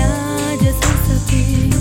प्याज से सके